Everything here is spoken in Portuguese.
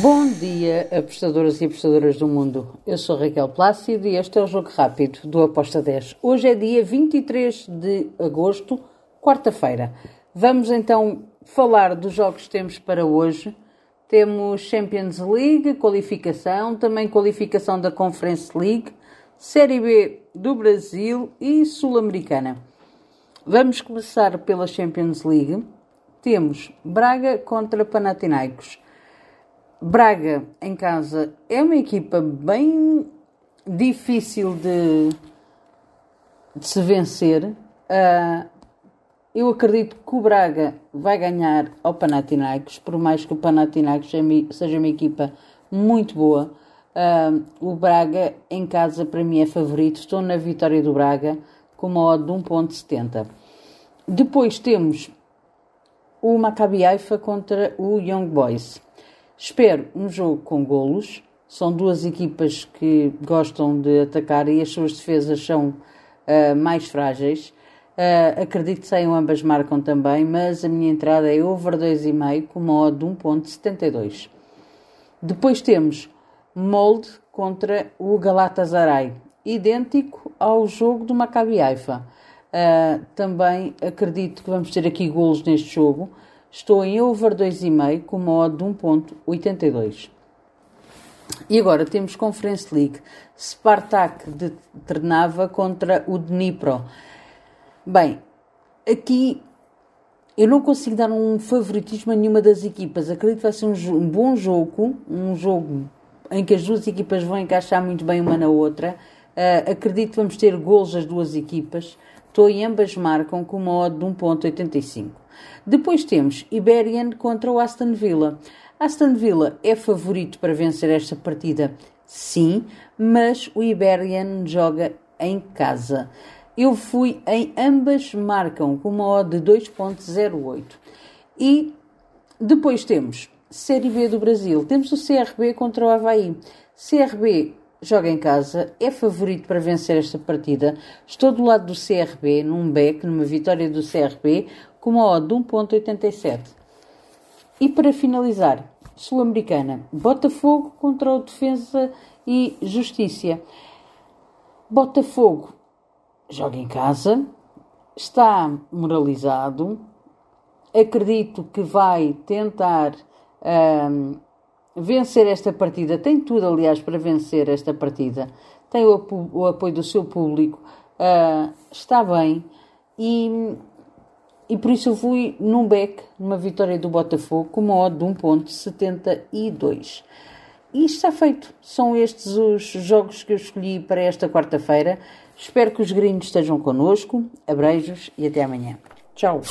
Bom dia, apostadoras e apostadoras do mundo. Eu sou Raquel Plácido e este é o Jogo Rápido do Aposta 10. Hoje é dia 23 de agosto, quarta-feira. Vamos então falar dos jogos que temos para hoje. Temos Champions League, qualificação, também qualificação da Conference League, Série B do Brasil e Sul-Americana. Vamos começar pela Champions League. Temos Braga contra Panathinaikos. Braga em casa é uma equipa bem difícil de, de se vencer. Uh, eu acredito que o Braga vai ganhar ao Panathinaikos, por mais que o Panathinaikos seja uma equipa muito boa. Uh, o Braga em casa para mim é favorito. Estou na vitória do Braga com uma odd de 1.70. Depois temos o Maccabi Haifa contra o Young Boys. Espero um jogo com golos. São duas equipas que gostam de atacar e as suas defesas são uh, mais frágeis. Uh, acredito que saiam ambas marcam também, mas a minha entrada é over 2,5 com uma odd de 1.72. Depois temos Molde contra o Galatasaray, idêntico ao jogo do Maccabi Haifa. Uh, também acredito que vamos ter aqui golos neste jogo. Estou em over 2,5 com uma odd de 1.82. E agora temos Conference League. Spartak de Trnava contra o Dnipro. Bem, aqui eu não consigo dar um favoritismo a nenhuma das equipas. Acredito que vai ser um, um bom jogo, um jogo em que as duas equipas vão encaixar muito bem uma na outra. Uh, acredito que vamos ter gols das duas equipas. Estou em ambas marcam com uma odd de 1.85. Depois temos Iberian contra o Aston Villa. Aston Villa é favorito para vencer esta partida, sim, mas o Iberian joga em casa. Eu fui em ambas marcam com uma odd de 2.08. E depois temos Série B do Brasil. Temos o CRB contra o Havaí. CRB joga em casa, é favorito para vencer esta partida. Estou do lado do CRB, num back, numa vitória do CRB, com uma odd de 1.87. E para finalizar, Sul-Americana, Botafogo contra o Defesa e Justiça. Botafogo joga em casa, está moralizado, acredito que vai tentar um, vencer esta partida. Tem tudo, aliás, para vencer esta partida. Tem o, o apoio do seu público, uh, está bem e, e por isso eu fui num back, numa vitória do Botafogo, com uma odd de 1.72. E está feito. São estes os jogos que eu escolhi para esta quarta-feira. Espero que os gringos estejam connosco. Abreijos e até amanhã. Tchau.